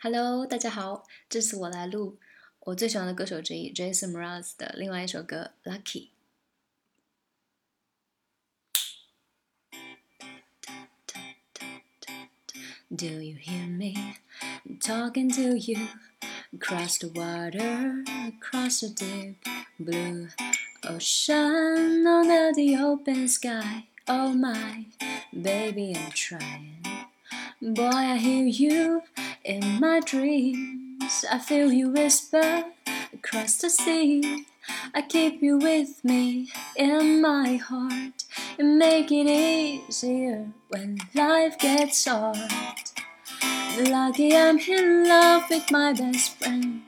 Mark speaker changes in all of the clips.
Speaker 1: Hello，大家好，这次我来录我最喜欢的歌手之一 Jason Mraz 的另外一首歌《Lucky》。Do you hear me talking to you across the water, across the deep blue ocean, under the open sky? Oh my, baby, I'm trying. Boy, I hear you in my dreams. I feel you whisper across the sea. I keep you with me in my heart and make it easier when life gets hard. Lucky I'm in love with my best friend.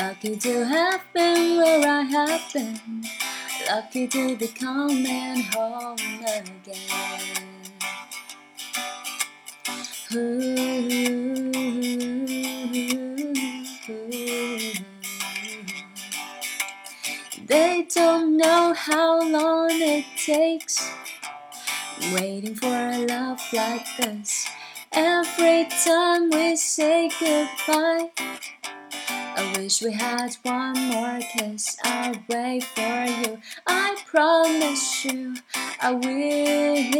Speaker 1: Lucky to have been where I have been. Lucky to be coming home again. They don't know how long it takes waiting for a love like this. Every time we say goodbye, I wish we had one more kiss. I'll wait for you. I promise you, I will.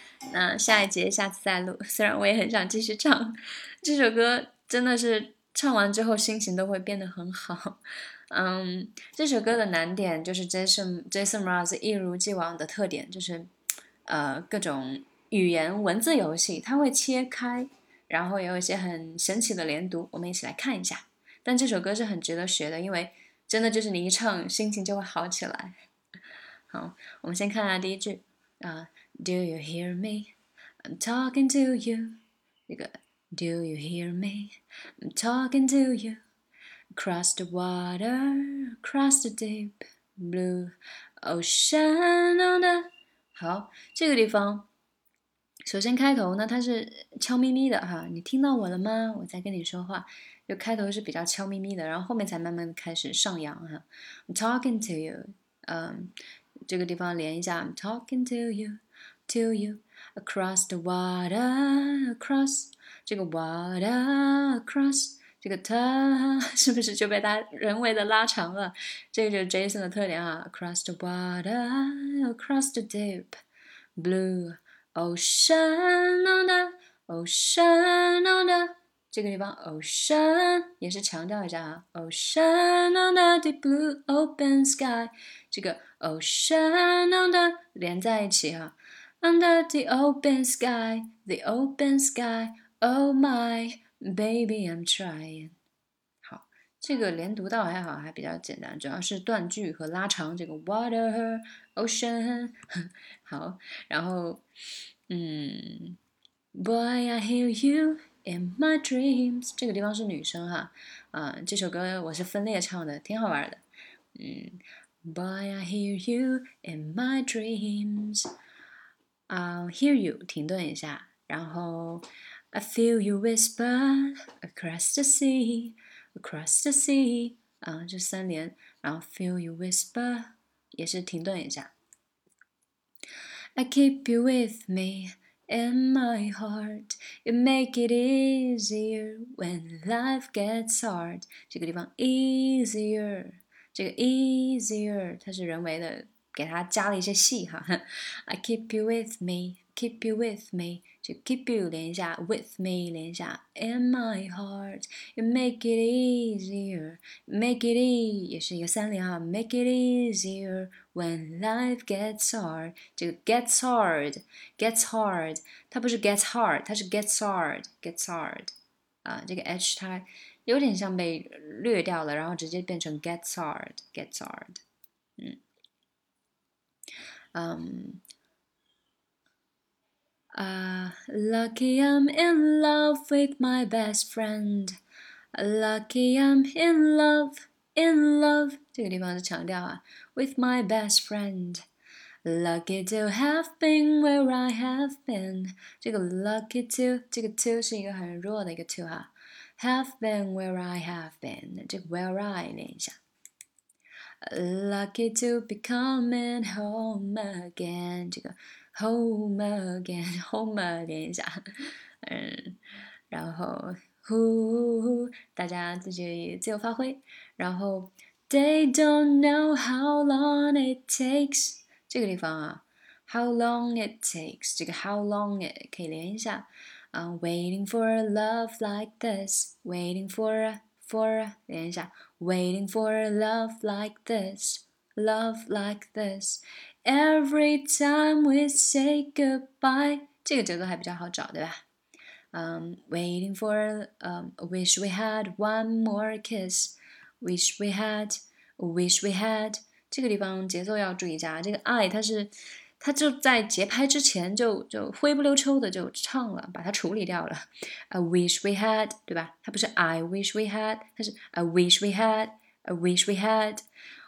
Speaker 1: 那下一节下次再录。虽然我也很想继续唱，这首歌真的是唱完之后心情都会变得很好。嗯，这首歌的难点就是 Jason Jason Mraz 一如既往的特点，就是呃各种语言文字游戏，它会切开，然后有一些很神奇的连读，我们一起来看一下。但这首歌是很值得学的，因为真的就是你一唱，心情就会好起来。好，我们先看下第一句啊。Do you hear me? I'm talking to you. 这个 Do you hear me? I'm talking to you. Across the water, across the deep blue ocean on the 好，这个地方，首先开头呢，它是悄咪咪的哈，你听到我了吗？我在跟你说话，就开头是比较悄咪咪的，然后后面才慢慢开始上扬哈。I'm talking to you，嗯，这个地方连一下，I'm talking to you。 To you across the water across 这个 water across 这个它是不是就被它人为的拉长了？这个就是 Jason 的特点啊，across the water across the deep blue ocean on the ocean on the 这个地方 ocean 也是强调一下啊，ocean on the deep blue open sky 这个 ocean on the 连在一起哈。Under the open sky, the open sky, oh my baby, I'm trying。好，这个连读到还好，还比较简单，主要是断句和拉长。这个 water, ocean，好，然后嗯，Boy, I hear you in my dreams。这个地方是女生哈，啊，这首歌我是分裂唱的，挺好玩的。嗯，Boy, I hear you in my dreams。 I'll hear you，停顿一下，然后 I feel you whisper across the sea, across the sea，啊，这三连，然后 feel you whisper 也是停顿一下。I keep you with me in my heart, you make it easier when life gets hard。这个地方 easier，这个 easier 它是人为的。 给它加了一些戏哈。I keep you with me, keep you with me，就 keep you 连一下，with me 连一下，in my heart, you make it easier, make it e 也是一个三连哈，make it easier when life gets hard。这个 gets hard, gets hard，它不是 gets hard，它是 gets hard, gets hard。啊，这个 h 它有点像被略掉了，然后直接变成 gets hard, gets hard。嗯。 Um, 啊，Lucky I'm in love with my best friend. Lucky I'm in love, in love. 这个地方是强调啊，with my best friend. Lucky to have been where I have been. 这个 lucky to 这个 to 是一个很弱的一个 to 哈。Have been where I have been. 这个 where I 练一下。 Lucky to be coming home again. 这个 home again home 练一下。嗯，然后 who 大家自己自由发挥。然后 They don't know how long it takes。这个地方啊，how long it takes，这个 how long it 可以连一下。I'm waiting for a love like this，waiting for a for 连一下，waiting for a love like this，love like this。Every time we say goodbye，这个节奏还比较好找，对吧？嗯，waiting for，嗯，wish we had one more kiss，wish we had，wish we had。这个地方节奏要注意一下，这个 I 它是， 它就在节拍之前就就灰不溜秋的就唱了，把它处理掉了。I wish we had，对吧？它不是 I wish we had，它是 I wish we had，I wish we had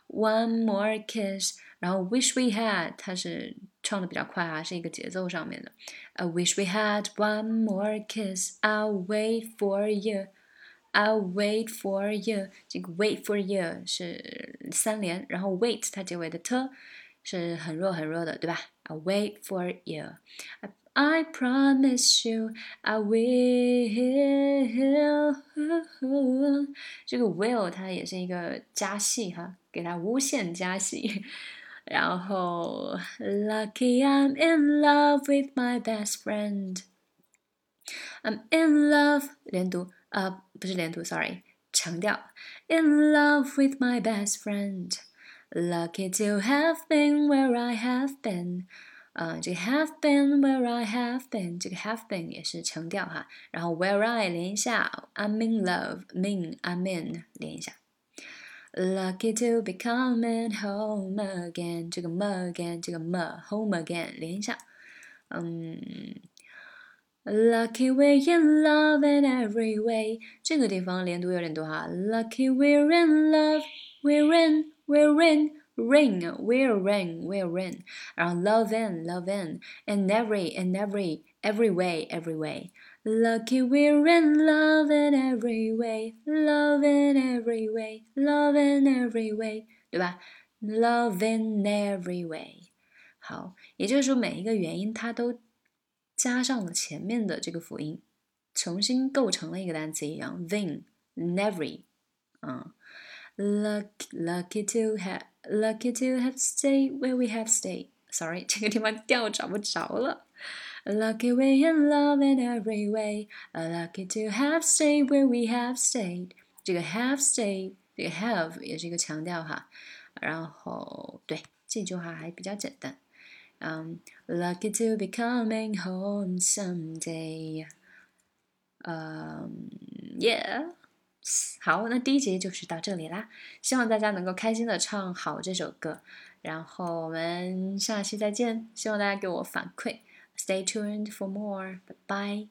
Speaker 1: one more kiss。然后 wish we had，它是唱的比较快啊，是一个节奏上面的。I wish we had one more kiss，I'll wait for you。I'll wait for you，这个 wait for you 是三连，然后 wait 它结尾的 t 是很弱很弱的，对吧？I'll wait for you. I promise you I will. 这个 will 它也是一个加戏哈，给它无限加戏。然后 Lucky I'm in love with my best friend. I'm in love 连读。呃，不是连读，sorry，强调。In love with my best friend, lucky to have been where I have been。呃，这个 have been where I have been，这个 have been 也是强调哈。然后 where I 连一下，I'm in love，mean I'm in 连一下。Lucky to be coming home again，这个 me again，这个 me home again 连一下。嗯。Lucky we're in love in every way，这个地方连读有点多哈。Lucky we're in love, we're in, we're in, ring, we're in, we're in，然后 love in, love in, in every, in every, every way, every way。Lucky we're in love in every way, love in every way, love in every way，对吧？Love in every way。好，也就是说每一个元音它都加上了前面的这个辅音，重新构成了一个单词一样。Then, never，嗯 ，lucky lucky to have lucky to have stayed where we have stayed。Sorry，这个地方调找不着了。Lucky we're in love in every way. Lucky to have stayed where we have stayed。这个 have stayed，这个 have 也是一个强调哈。然后对这句话还比较简单。Um, lucky to be coming home someday. Um, yeah. 好，那第一节就是到这里啦。希望大家能够开心的唱好这首歌，然后我们下期再见。希望大家给我反馈。Stay tuned for more. 拜拜